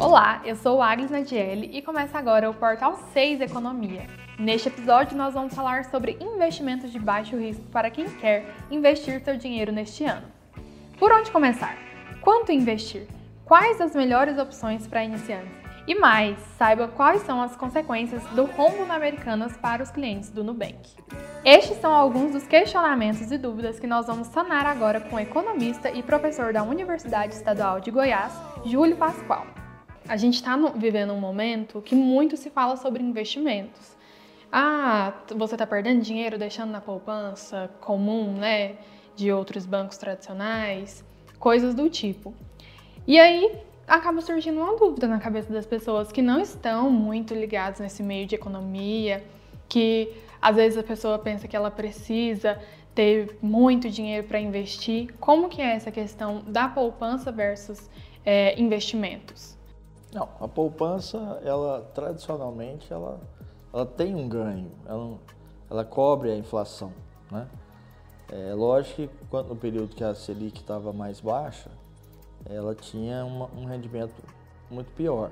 Olá, eu sou Agnes Nadielli e começa agora o Portal 6 Economia. Neste episódio, nós vamos falar sobre investimentos de baixo risco para quem quer investir seu dinheiro neste ano. Por onde começar? Quanto investir? Quais as melhores opções para iniciantes? E mais, saiba quais são as consequências do rombo na Americanas para os clientes do Nubank. Estes são alguns dos questionamentos e dúvidas que nós vamos sanar agora com o economista e professor da Universidade Estadual de Goiás, Júlio Pascoal. A gente está vivendo um momento que muito se fala sobre investimentos. Ah, você está perdendo dinheiro deixando na poupança comum, né, de outros bancos tradicionais, coisas do tipo. E aí acaba surgindo uma dúvida na cabeça das pessoas que não estão muito ligadas nesse meio de economia, que às vezes a pessoa pensa que ela precisa ter muito dinheiro para investir. Como que é essa questão da poupança versus é, investimentos? Não, a poupança, ela tradicionalmente, ela, ela tem um ganho, ela, ela cobre a inflação, né? É lógico que quando, no período que a Selic estava mais baixa, ela tinha uma, um rendimento muito pior.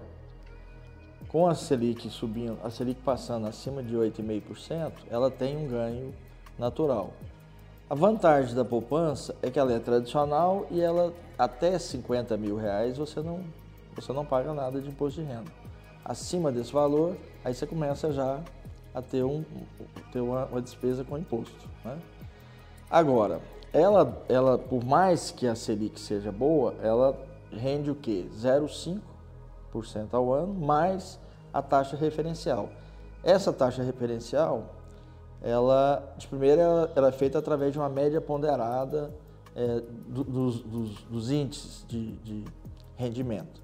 Com a Selic subindo, a Selic passando acima de 8,5%, ela tem um ganho natural. A vantagem da poupança é que ela é tradicional e ela até 50 mil reais você não, você não paga nada de imposto de renda. Acima desse valor, aí você começa já a ter, um, ter uma, uma despesa com imposto. Né? Agora, ela, ela, por mais que a Selic seja boa, ela rende o quê? 0,5% ao ano, mais a taxa referencial. Essa taxa referencial, ela, de primeira, ela, ela é feita através de uma média ponderada é, do, dos, dos, dos, índices de, de, rendimento.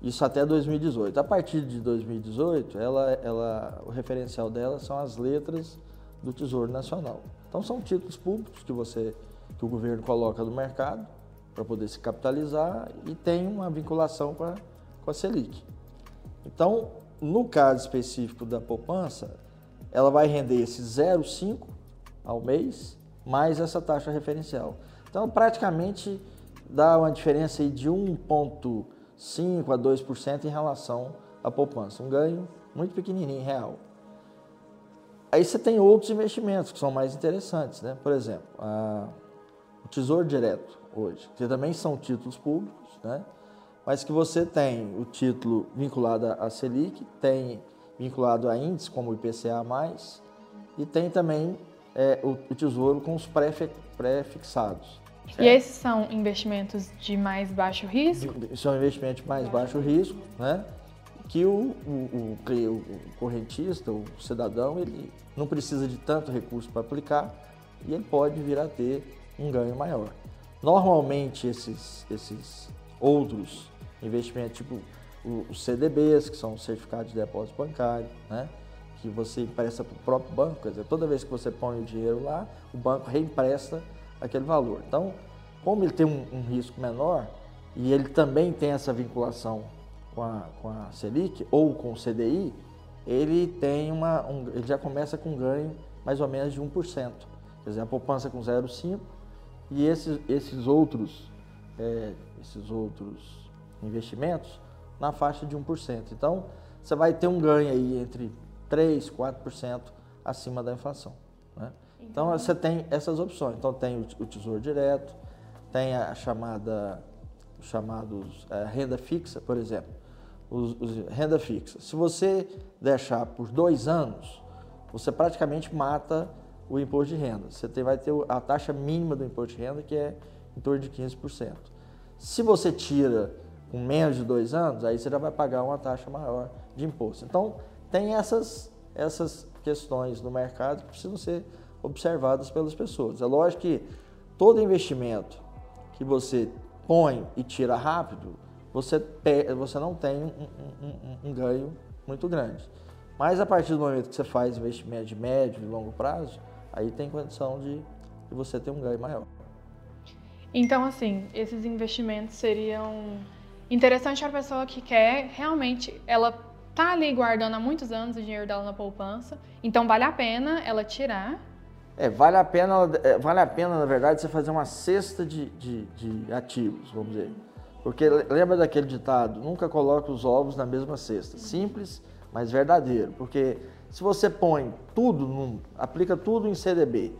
Isso até 2018. A partir de 2018, ela, ela, o referencial dela são as letras do Tesouro Nacional. Então são títulos públicos que você que o governo coloca no mercado para poder se capitalizar e tem uma vinculação com a, com a Selic. Então, no caso específico da poupança, ela vai render esse 0,5 ao mês mais essa taxa referencial. Então, praticamente dá uma diferença de 1,5 a 2% em relação à poupança. Um ganho muito pequenininho, real. Aí você tem outros investimentos que são mais interessantes, né? Por exemplo, a, o Tesouro Direto hoje, que também são títulos públicos, né? Mas que você tem o título vinculado à Selic, tem vinculado a índices como o IPCA+, e tem também é, o, o, Tesouro com os pré-fixados. E esses são investimentos de mais baixo risco? São investimentos de mais baixo risco, né? que o, o, o, o, correntista, o cidadão, ele não precisa de tanto recurso para aplicar e ele pode vir a ter um ganho maior. Normalmente esses, esses outros investimentos, tipo os CDBs, que são certificados de depósito bancário, né? que você empresta para o próprio banco, quer dizer, toda vez que você põe o dinheiro lá, o banco reempresta aquele valor. Então, como ele tem um, um risco menor e ele também tem essa vinculação com a, com a Selic ou com o CDI, ele tem uma, um, ele já começa com um ganho mais ou menos de 1%. Quer dizer, a poupança com 0,5% e esses, esses outros é, esses outros investimentos na faixa de 1%. Então, você vai ter um ganho aí entre 3%, 4% acima da inflação. Né? Então, você tem essas opções. Então, tem o, Tesouro Direto, tem a chamada, os chamados é, renda fixa, por exemplo os, os, renda fixa. Se você deixar por dois anos, você praticamente mata o imposto de renda. Você tem, vai ter a taxa mínima do imposto de renda, que é em torno de 15%. Se você tira com menos de dois anos, aí você já vai pagar uma taxa maior de imposto. Então, tem essas, essas questões no mercado que precisam ser observadas pelas pessoas. É lógico que todo investimento que você põe e tira rápido, você, você não tem um, um, um, ganho muito grande. Mas a partir do momento que você faz investimento de médio e longo prazo, aí tem condição de, de você ter um ganho maior. Então, assim, esses investimentos seriam interessantes para a pessoa que quer realmente, ela tá ali guardando há muitos anos o dinheiro dela na poupança, então vale a pena ela tirar. É, vale a pena, é, vale a pena, na verdade, você fazer uma cesta de, de, de ativos, vamos dizer. Porque lembra daquele ditado, nunca coloque os ovos na mesma cesta. Simples, mas verdadeiro. Porque se você põe tudo, num, aplica tudo em CDB,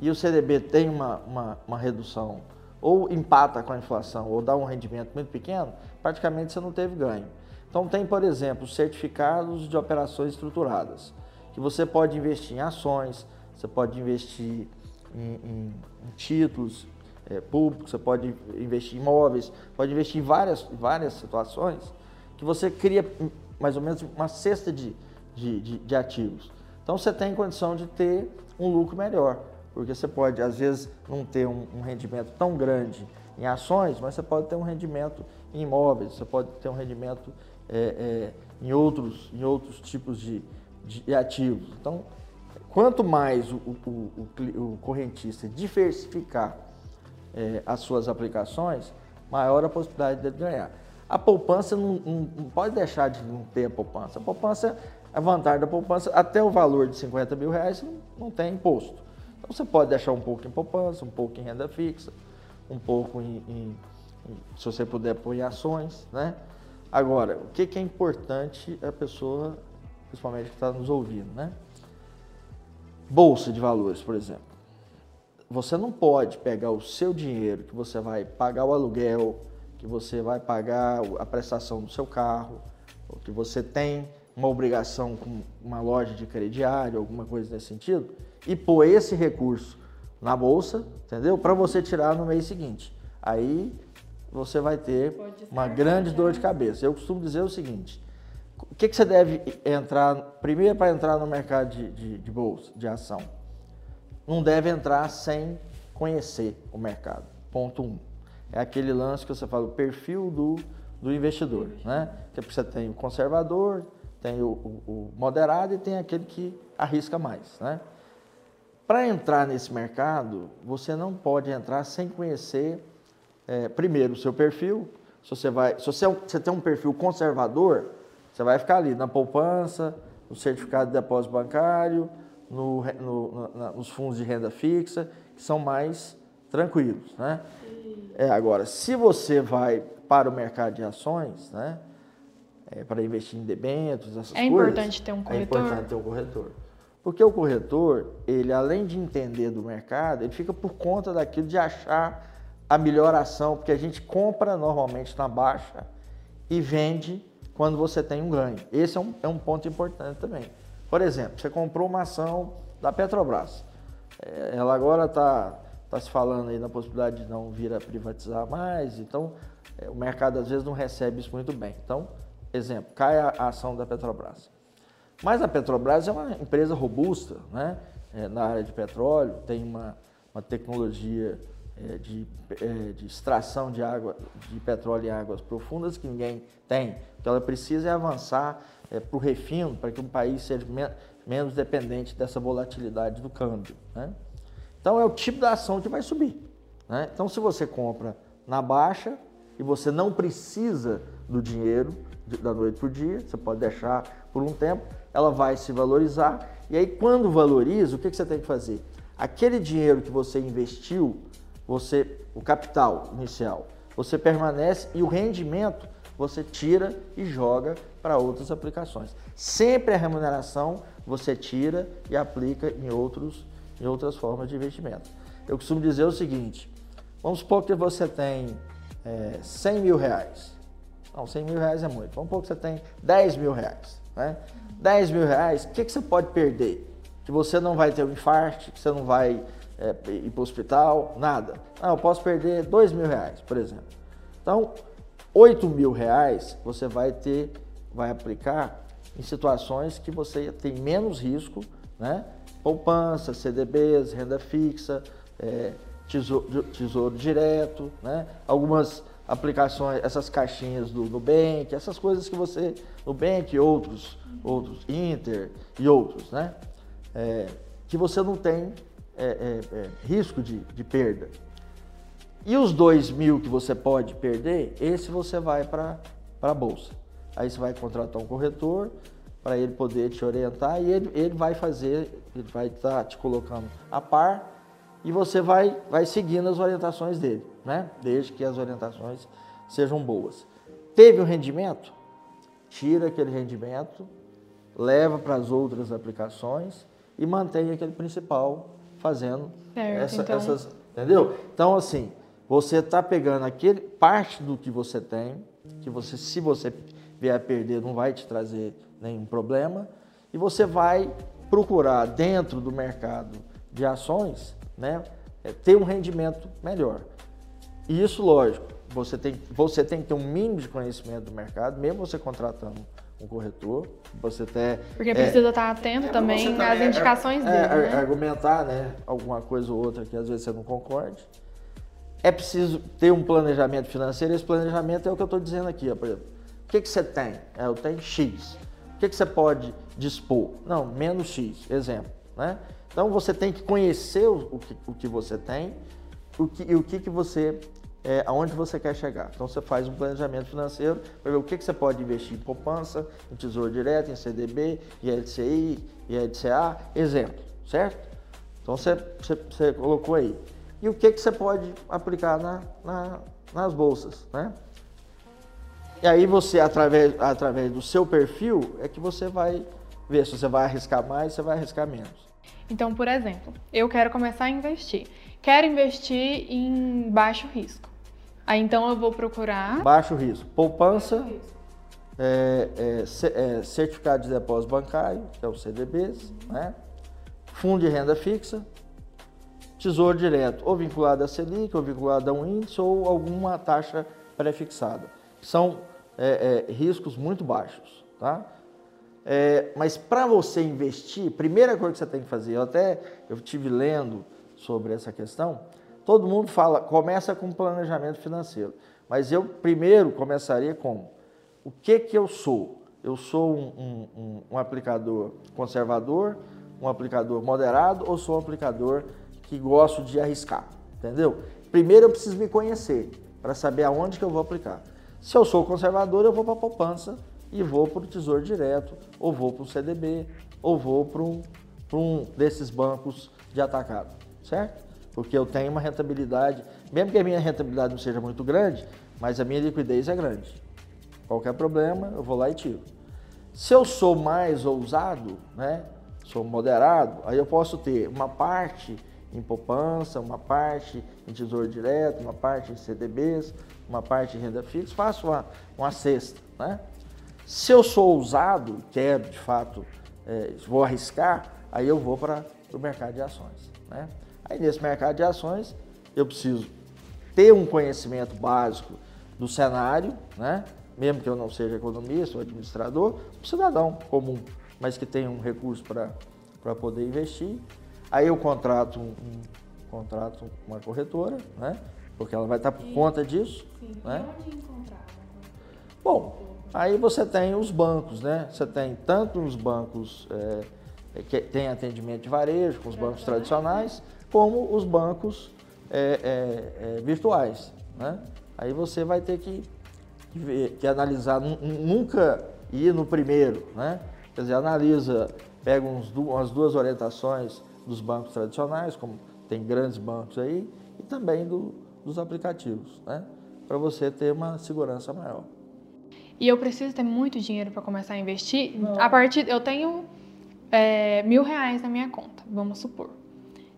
e o CDB tem uma, uma, uma redução, ou empata com a inflação, ou dá um rendimento muito pequeno, praticamente você não teve ganho. Então tem, por exemplo, certificados de operações estruturadas, que você pode investir em ações, você pode investir em, em, em títulos é, públicos, você pode investir em imóveis, pode investir em várias, várias situações que você cria mais ou menos uma cesta de, de, de, de ativos. Então você tem condição de ter um lucro melhor, porque você pode, às vezes, não ter um, um rendimento tão grande em ações, mas você pode ter um rendimento em imóveis, você pode ter um rendimento é, é, em, outros, em outros tipos de, de ativos. Então, quanto mais o, o, o, o correntista diversificar é, as suas aplicações, maior a possibilidade de ganhar. A poupança não, não, não, pode deixar de não ter a poupança. A poupança, a vantagem da poupança, até o valor de 50 mil reais não, tem imposto. Então você pode deixar um pouco em poupança, um pouco em renda fixa, um pouco em, em, em se você puder pôr em ações, né? Agora, o que, que é importante a pessoa, principalmente que está nos ouvindo, né? Bolsa de valores, por exemplo. Você não pode pegar o seu dinheiro que você vai pagar o aluguel, que você vai pagar a prestação do seu carro, ou que você tem uma obrigação com uma loja de crediário, alguma coisa nesse sentido, e pôr esse recurso na bolsa, entendeu? Para você tirar no mês seguinte. Aí você vai ter uma grande dor de cabeça. Eu costumo dizer o seguinte: o que, que você deve entrar, primeiro para entrar no mercado de, de, de bolsa, de ação? Não deve entrar sem conhecer o mercado. Ponto um. É aquele lance que você fala, o perfil do, do investidor. Né? Que você tem o conservador, tem o, o, o moderado e tem aquele que arrisca mais. Né? Para entrar nesse mercado, você não pode entrar sem conhecer é, primeiro o seu perfil. Se você, vai, se você, é você tem um perfil conservador, você vai ficar ali na poupança, no certificado de depósito bancário, no, no, na, nos fundos de renda fixa, que são mais tranquilos. Né? É, agora, se você vai para o mercado de ações, né, é, para investir em debêntures, essas é coisas... É importante ter um corretor? É importante ter um corretor. Porque o corretor, ele além de entender do mercado, ele fica por conta daquilo de achar a melhor ação, porque a gente compra normalmente na baixa e vende quando você tem um ganho. Esse é um, é um ponto importante também. Por exemplo, você comprou uma ação da Petrobras. É, ela agora está tá se falando aí na possibilidade de não vir a privatizar mais, então é, o mercado às vezes não recebe isso muito bem. Então, exemplo, cai a, ação da Petrobras. Mas a Petrobras é uma empresa robusta, né? É, na área de petróleo, tem uma, uma tecnologia é, de, é, de, extração de água, de petróleo em águas profundas que ninguém tem. O que ela precisa é avançar é, para o refino, para que o país seja me menos dependente dessa volatilidade do câmbio. Né? Então é o tipo da ação que vai subir. Né? Então se você compra na baixa e você não precisa do dinheiro de, da noite para o dia, você pode deixar por um tempo, ela vai se valorizar. E aí quando valoriza, o que, que você tem que fazer? Aquele dinheiro que você investiu você o capital inicial, você permanece e o rendimento você tira e joga para outras aplicações. Sempre a remuneração você tira e aplica em, outros, em outras formas de investimento. Eu costumo dizer o seguinte: vamos supor que você tem é, 100 mil reais. Não, 100 mil reais é muito. Vamos supor que você tem 10 mil reais. Né? 10 mil reais, o que, que você pode perder? Que você não vai ter um infarto, que você não vai é, ir para o hospital, nada. Ah, eu posso perder dois mil reais, por exemplo. Então, oito mil reais você vai ter, vai aplicar em situações que você tem menos risco, né? Poupança, CDBs, renda fixa, é, tesouro, tesouro, direto, né? Algumas aplicações, essas caixinhas do Nubank, essas coisas que você, Nubank, outros, outros, Inter e outros, né? É, que você não tem é, é, é, risco de, de perda. E os dois mil que você pode perder, esse você vai para a bolsa. Aí você vai contratar um corretor para ele poder te orientar e ele, ele vai fazer, ele vai estar tá te colocando a par e você vai, vai seguindo as orientações dele, né? Desde que as orientações sejam boas. Teve um rendimento? Tira aquele rendimento, leva para as outras aplicações e mantém aquele principal fazendo certo, essa, então... essas. Entendeu? Então, assim, você está pegando aquele parte do que você tem, que você, se você vier a perder, não vai te trazer nenhum problema, e você vai procurar dentro do mercado de ações, né, é, ter um rendimento melhor. E isso, lógico, você tem, você tem que ter um mínimo de conhecimento do mercado, mesmo você contratando um corretor, você até... Porque precisa é, estar atento é, também às indicações é, dele, né? Argumentar, né, alguma coisa ou outra que às vezes você não concorde. É preciso ter um planejamento financeiro, esse planejamento é o que eu estou dizendo aqui, ó, por exemplo. O que, que você tem? É, eu tenho X. O que, que você pode dispor? Não, menos X, exemplo. Né? Então você tem que conhecer o, o, que, o que você tem o que, e o que, que você, é, aonde você quer chegar. Então você faz um planejamento financeiro para ver o que, que você pode investir em poupança, em tesouro direto, em CDB, em LCI, em LCA, exemplo, certo? Então você, você, você colocou aí. E o que, que você pode aplicar na, na, nas bolsas, né? E aí você, através, através do seu perfil, é que você vai ver se você vai arriscar mais, se você vai arriscar menos. Então, por exemplo, eu quero começar a investir. Quero investir em baixo risco. Aí então eu vou procurar. Baixo risco. Poupança, baixo risco. É, é, é, certificado de depósito bancário, que é o CDBs, né? fundo de renda fixa, tesouro direto, ou vinculado a Selic, ou vinculado a um índice, ou alguma taxa pré-fixada são é, é, riscos muito baixos, tá? É, mas para você investir, primeira coisa que você tem que fazer, eu até eu tive lendo sobre essa questão, todo mundo fala, começa com planejamento financeiro, mas eu primeiro começaria com o que que eu sou? Eu sou um, um, um aplicador conservador, um aplicador moderado ou sou um aplicador que gosto de arriscar, entendeu? Primeiro eu preciso me conhecer para saber aonde que eu vou aplicar. Se eu sou conservador, eu vou para a poupança e vou para o Tesouro Direto, ou vou para o CDB, ou vou para um, um desses bancos de atacado, certo? Porque eu tenho uma rentabilidade, mesmo que a minha rentabilidade não seja muito grande, mas a minha liquidez é grande. Qualquer problema, eu vou lá e tiro. Se eu sou mais ousado, né, sou moderado, aí eu posso ter uma parte em poupança, uma parte em tesouro direto, uma parte em CDBs, uma parte em renda fixa, faço uma, uma cesta. Né? Se eu sou ousado, quero de fato, é, vou arriscar, aí eu vou para o mercado de ações. Né? Aí nesse mercado de ações eu preciso ter um conhecimento básico do cenário, né? mesmo que eu não seja economista ou administrador, um cidadão comum, mas que tenha um recurso para poder investir. Aí eu contrato um, um contrato uma corretora, né? porque ela vai estar por e, conta disso. Sim. Né? E onde encontrar? Bom, aí você tem os bancos, né? Você tem tanto os bancos é, que tem atendimento de varejo, com os bancos tradicionais, como os bancos é, é, é, virtuais, né? Aí você vai ter que, ver, que analisar, nunca ir no primeiro, né? Quer dizer, analisa, pega uns, umas duas orientações dos bancos tradicionais, como tem grandes bancos aí, e também do, dos aplicativos, né? Para você ter uma segurança maior. E eu preciso ter muito dinheiro para começar a investir? Não. A partir, eu tenho é, mil reais na minha conta, vamos supor.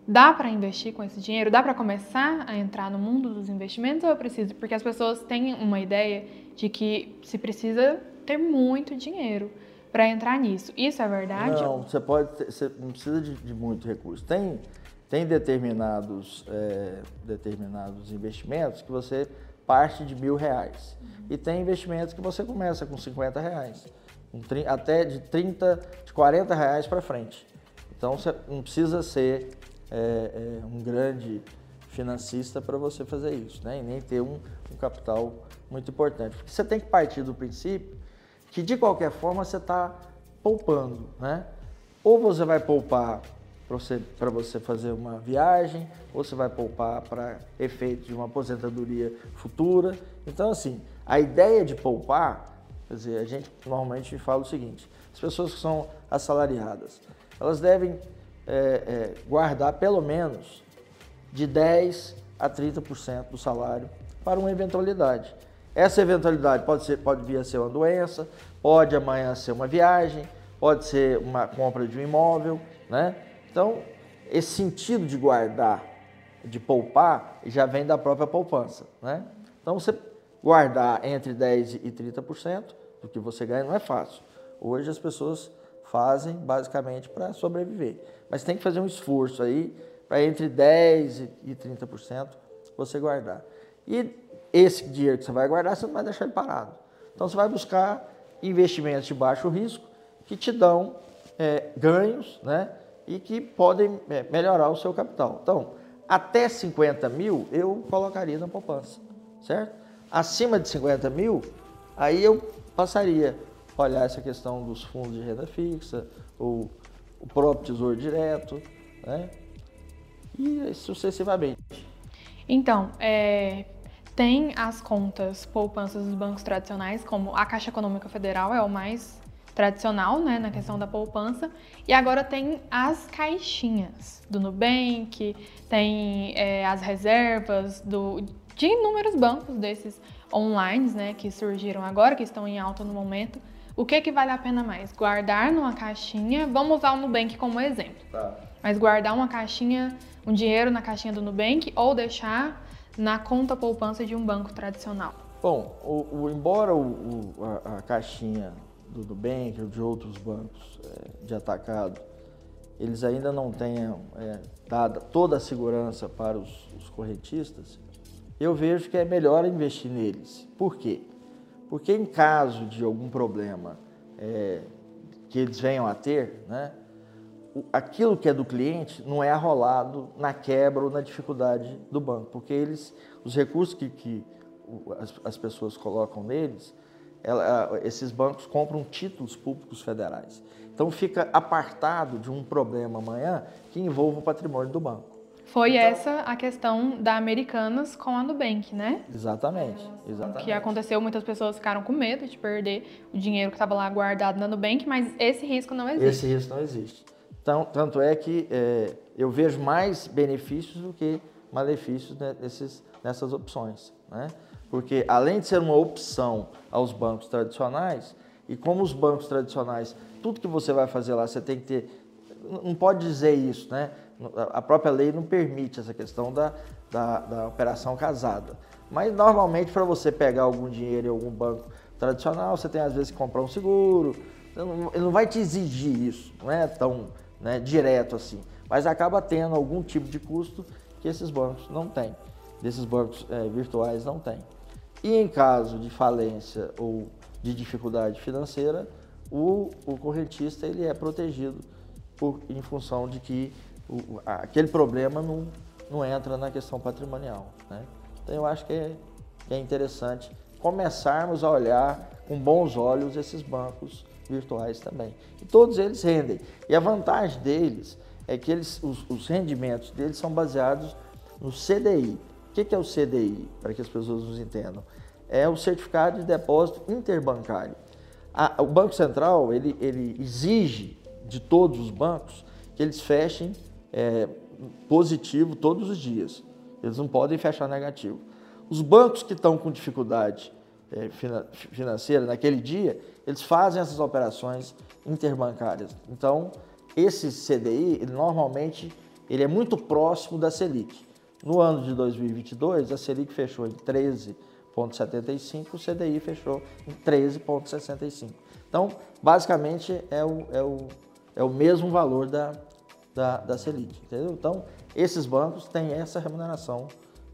Dá para investir com esse dinheiro? Dá para começar a entrar no mundo dos investimentos ou eu preciso? Porque as pessoas têm uma ideia de que se precisa ter muito dinheiro para entrar nisso. Isso é verdade? Não, você pode, ter, você não precisa de, de muito recurso. Tem tem determinados, é, determinados investimentos que você parte de mil reais. Uhum. E tem investimentos que você começa com 50 reais. Um, até de 30, de 40 reais para frente. Então você não precisa ser é, é, um grande financista para você fazer isso, né? E nem ter um, um capital muito importante. Porque você tem que partir do princípio que de qualquer forma você está poupando, né? Ou você vai poupar para você, você fazer uma viagem, ou você vai poupar para efeito de uma aposentadoria futura. Então, assim, a ideia de poupar, quer dizer, a gente normalmente fala o seguinte: as pessoas que são assalariadas, elas devem é, é, guardar pelo menos de 10 a 30% do salário para uma eventualidade. Essa eventualidade pode, ser, pode vir a ser uma doença, pode amanhã ser uma viagem, pode ser uma compra de um imóvel, né? Então, esse sentido de guardar, de poupar, já vem da própria poupança, né? Então, você guardar entre 10 e 30% do que você ganha não é fácil. Hoje as pessoas fazem basicamente para sobreviver, mas tem que fazer um esforço aí para entre 10 e 30% você guardar. E esse dinheiro que você vai guardar, você não vai deixar ele parado. Então você vai buscar investimentos de baixo risco que te dão é, ganhos, né? E que podem é, melhorar o seu capital. Então, até 50 mil eu colocaria na poupança, certo? Acima de 50 mil, aí eu passaria olhar essa questão dos fundos de renda fixa, ou o próprio tesouro direto, né? E sucessivamente. Então, é, tem as contas poupanças dos bancos tradicionais, como a Caixa Econômica Federal é o mais tradicional, né, na questão da poupança. E agora tem as caixinhas do Nubank, tem é, as reservas do, de inúmeros bancos desses online, né, que surgiram agora, que estão em alta no momento. O que que vale a pena mais? Guardar numa caixinha, vamos usar o Nubank como exemplo. Tá. Mas guardar uma caixinha, um dinheiro na caixinha do Nubank ou deixar na conta poupança de um banco tradicional? Bom, o, o embora o, a, a, caixinha do Nubank ou de outros bancos é, de atacado, eles ainda não tenham é, dado toda a segurança para os, os correntistas, eu vejo que é melhor investir neles. Por quê? Porque em caso de algum problema é, que eles venham a ter, né, aquilo que é do cliente não é arrolado na quebra ou na dificuldade do banco, porque eles, os recursos que, que as, as, pessoas colocam neles, ela, esses bancos compram títulos públicos federais. Então fica apartado de um problema amanhã que envolva o patrimônio do banco. Foi então, essa a questão da Americanas com a Nubank, né? Exatamente, exatamente. O que aconteceu, muitas pessoas ficaram com medo de perder o dinheiro que estava lá guardado na Nubank, mas esse risco não existe. Esse risco não existe. Então, tanto é que é, eu vejo mais benefícios do que malefícios nesses, nessas opções. Né? Porque além de ser uma opção aos bancos tradicionais, e como os bancos tradicionais, tudo que você vai fazer lá, você tem que ter. Não pode dizer isso, né? A própria lei não permite essa questão da, da, da operação casada. Mas normalmente para você pegar algum dinheiro em algum banco tradicional, você tem às vezes que comprar um seguro. Ele não vai te exigir isso, não é tão né, direto assim, mas acaba tendo algum tipo de custo que esses bancos não têm, desses bancos é, virtuais não têm. E em caso de falência ou de dificuldade financeira, o, o correntista ele é protegido por, em função de que o, aquele problema não, não entra na questão patrimonial. Né? Então eu acho que é, que é interessante começarmos a olhar com bons olhos esses bancos virtuais também. E todos eles rendem. E a vantagem deles é que eles, os, os rendimentos deles são baseados no CDI. O que, que é o CDI, para que as pessoas nos entendam? É o Certificado de Depósito Interbancário. A, o Banco Central ele, ele exige de todos os bancos que eles fechem é, positivo todos os dias. Eles não podem fechar negativo. Os bancos que estão com dificuldade é, financeira naquele dia, eles fazem essas operações interbancárias. Então, esse CDI, ele, normalmente, ele é muito próximo da Selic. No ano de 2022, a Selic fechou em 13,75, o CDI fechou em 13,65. Então, basicamente, é o, é o, é o mesmo valor da, da, da Selic, entendeu? Então, esses bancos têm essa remuneração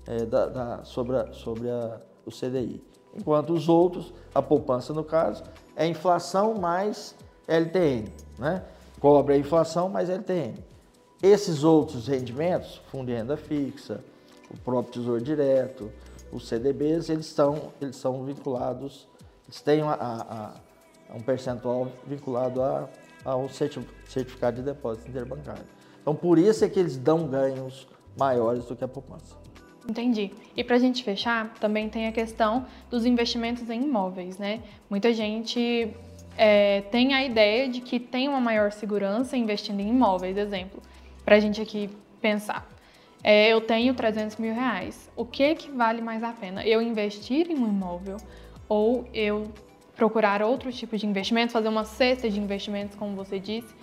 é, da, da, sobre, a, sobre a, o CDI enquanto os outros, a poupança no caso, é inflação mais LTN, né? Cobre a inflação mais LTN. Esses outros rendimentos, fundo de renda fixa, o próprio Tesouro Direto, os CDBs, eles estão, eles são vinculados, eles têm a, a, a um percentual vinculado a, ao certificado de depósito interbancário. Então, por isso é que eles dão ganhos maiores do que a poupança. Entendi. E para a gente fechar, também tem a questão dos investimentos em imóveis, né? Muita gente é, tem a ideia de que tem uma maior segurança investindo em imóveis, exemplo, para a gente aqui pensar. é, eu tenho 300 mil reais. O que, que vale mais a pena? Eu investir em um imóvel ou eu procurar outro tipo de investimento, fazer uma cesta de investimentos, como você disse?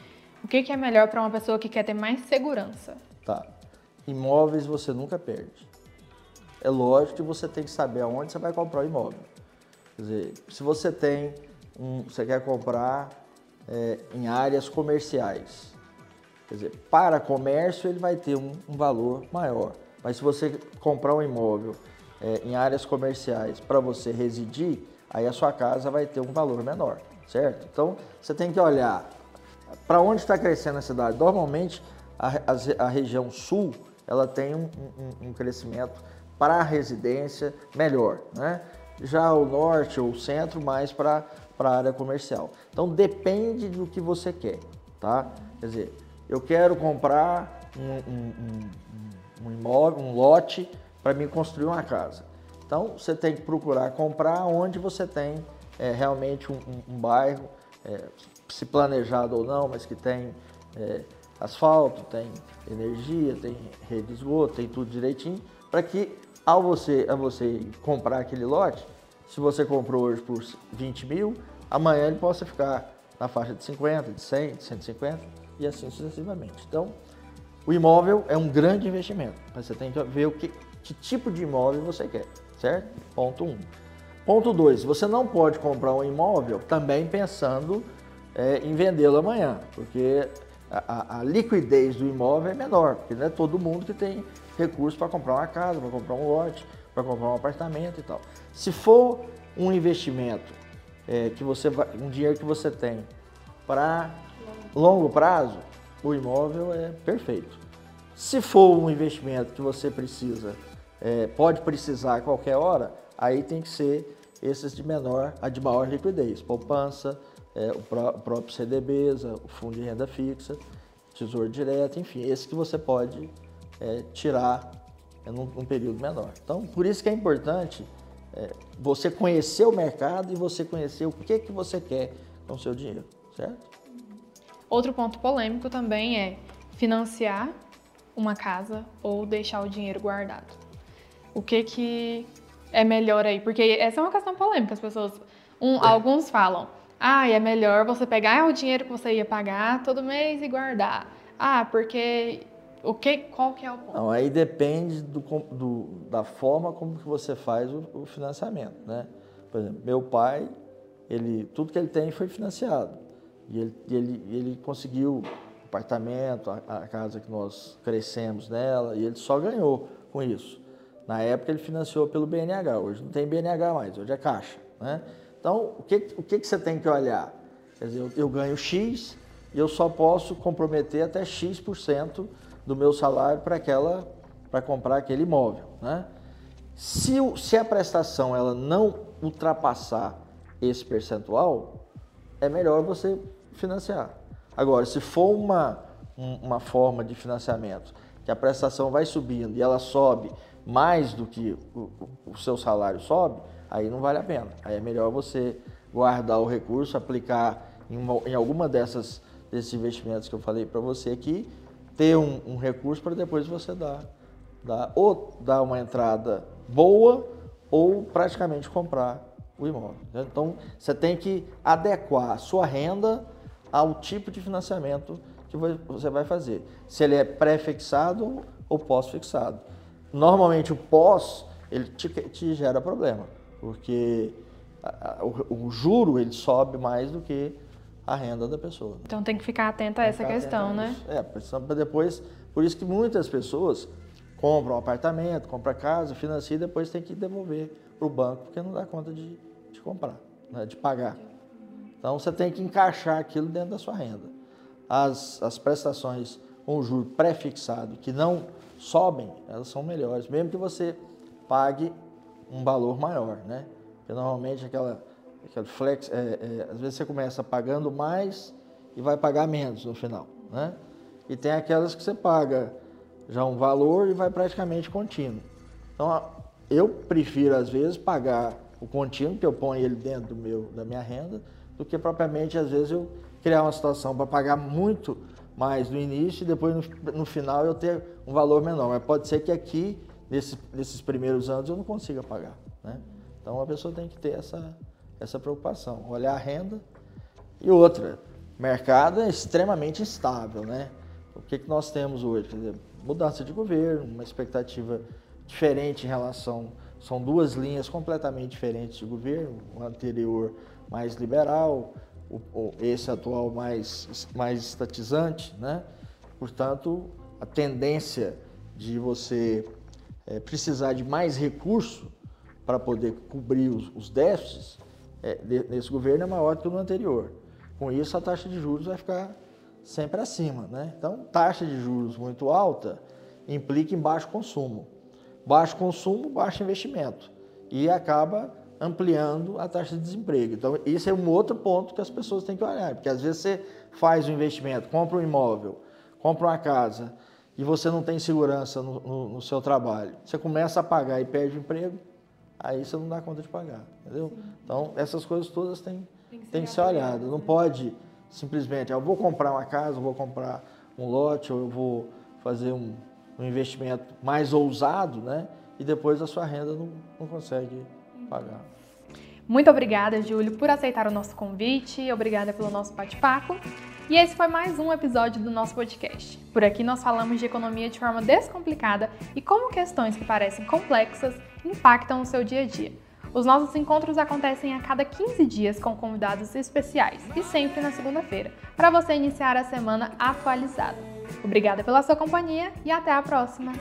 O que, que é melhor para uma pessoa que quer ter mais segurança? Tá. Imóveis você nunca perde. É lógico que você tem que saber aonde você vai comprar o imóvel. Quer dizer, se você tem um, você quer comprar é, em áreas comerciais, quer dizer, para comércio ele vai ter um, um valor maior. Mas se você comprar um imóvel é, em áreas comerciais para você residir, aí a sua casa vai ter um valor menor, certo? Então você tem que olhar para onde está crescendo a cidade. Normalmente a, a, a região sul ela tem um, um, um crescimento para a residência melhor, né? Já o norte ou o centro mais para a área comercial. Então depende do que você quer, tá? Quer dizer, eu quero comprar um, um, um imóvel, um lote para me construir uma casa. Então você tem que procurar comprar onde você tem é, realmente um, um, um bairro, é, se planejado ou não, mas que tem é, asfalto, tem energia, tem rede de esgoto, tem tudo direitinho, para que ao você, a você comprar aquele lote, se você comprou hoje por 20 mil, amanhã ele possa ficar na faixa de 50, de 100, de 150 e assim sucessivamente. Então, o imóvel é um grande investimento, mas você tem que ver o que, que tipo de imóvel você quer certo? Ponto 1. Um. Ponto 2, você não pode comprar um imóvel também pensando é, em vendê-lo amanhã, porque a, a, liquidez do imóvel é menor, porque não é todo mundo que tem recurso para comprar uma casa, para comprar um lote, para comprar um apartamento e tal. Se for um investimento é, que você vai, um dinheiro que você tem para longo prazo, o imóvel é perfeito. Se for um investimento que você precisa é, pode precisar a qualquer hora, aí tem que ser esses de menor, a de maior liquidez, poupança, é, o, pró o, próprio CDBs, o fundo de renda fixa, tesouro direto, enfim, esse que você pode é, tirar num, período menor. Então, por isso que é importante é, você conhecer o mercado e você conhecer o que, que você quer com o seu dinheiro, certo? Outro ponto polêmico também é financiar uma casa ou deixar o dinheiro guardado o que que é melhor aí? Porque essa é uma questão polêmica, as pessoas, um, alguns falam, ah, é melhor você pegar o dinheiro que você ia pagar todo mês e guardar. Ah, porque o que, qual que é o ponto? Não, aí depende do, do, da forma como que você faz o, o, financiamento, né? Por exemplo, meu pai, ele, tudo que ele tem foi financiado. E ele, ele, ele conseguiu apartamento, a, a casa que nós crescemos nela, e ele só ganhou com isso. Na época ele financiou pelo BNH, hoje não tem BNH mais, hoje é Caixa. Né? Então, o que, o que, que você tem que olhar? Quer dizer, eu, eu ganho X e eu só posso comprometer até X% do meu salário para aquela para comprar aquele imóvel. Né? Se, se a prestação ela não ultrapassar esse percentual, é melhor você financiar. Agora, se for uma, uma forma de financiamento que a prestação vai subindo e ela sobe mais do que o, o seu salário sobe, aí não vale a pena. Aí é melhor você guardar o recurso, aplicar em, uma, em alguma dessas desses investimentos que eu falei para você aqui, ter um, um recurso para depois você dar, dar ou dar uma entrada boa ou praticamente comprar o imóvel. Então você tem que adequar a sua renda ao tipo de financiamento que você vai fazer. Se ele é pré-fixado ou pós-fixado. Normalmente o pós, ele te, te gera problema, porque a, a, o, o, juro ele sobe mais do que a renda da pessoa. Então tem que ficar atento a essa questão, né? É, para depois, por isso que muitas pessoas compram um apartamento, compram casa, financiam e depois tem que devolver para o banco, porque não dá conta de, de comprar, né, de pagar. Então você tem que encaixar aquilo dentro da sua renda. As, as prestações com juro pré-fixado que não sobem, elas são melhores, mesmo que você pague um valor maior, né? Porque normalmente aquela, aquela flex, é, é, às vezes você começa pagando mais e vai pagar menos no final, né? E tem aquelas que você paga já um valor e vai praticamente contínuo. Então, eu prefiro às vezes pagar o contínuo, que eu ponho ele dentro do meu, da minha renda, do que propriamente às vezes eu criar uma situação para pagar muito mais no início e depois no, no final eu ter um valor menor. Mas pode ser que aqui, nesse, nesses primeiros anos, eu não consiga pagar. Né? Então a pessoa tem que ter essa, essa preocupação, olhar a renda. E outra, mercado é extremamente instável, né? O que, que nós temos hoje? Dizer, mudança de governo, uma expectativa diferente em relação. São duas linhas completamente diferentes de governo, o anterior mais liberal, o, o, esse atual mais, mais estatizante, né? Portanto, a tendência de você é, precisar de mais recurso para poder cobrir os, os déficits é, nesse governo é maior do que no anterior. Com isso, a taxa de juros vai ficar sempre acima. Né? Então, taxa de juros muito alta implica em baixo consumo. Baixo consumo, baixo investimento. E acaba ampliando a taxa de desemprego. Então, esse é um outro ponto que as pessoas têm que olhar, porque às vezes você faz um investimento, compra um imóvel, compra uma casa e você não tem segurança no, no, no seu trabalho. Você começa a pagar e perde o emprego, aí você não dá conta de pagar, entendeu? Sim. Então, essas coisas todas têm, tem que ser, tem que ser olhadas. Não né? pode simplesmente, eu vou comprar uma casa, eu vou comprar um lote, ou eu vou fazer um, um investimento mais ousado, né? E depois a sua renda não, não consegue pagar. Muito obrigada, Júlio, por aceitar o nosso convite, obrigada pelo nosso bate-papo. E esse foi mais um episódio do nosso podcast. Por aqui nós falamos de economia de forma descomplicada e como questões que parecem complexas impactam o seu dia a dia. Os nossos encontros acontecem a cada 15 dias com convidados especiais e sempre na segunda-feira, para você iniciar a semana atualizada. Obrigada pela sua companhia e até a próxima!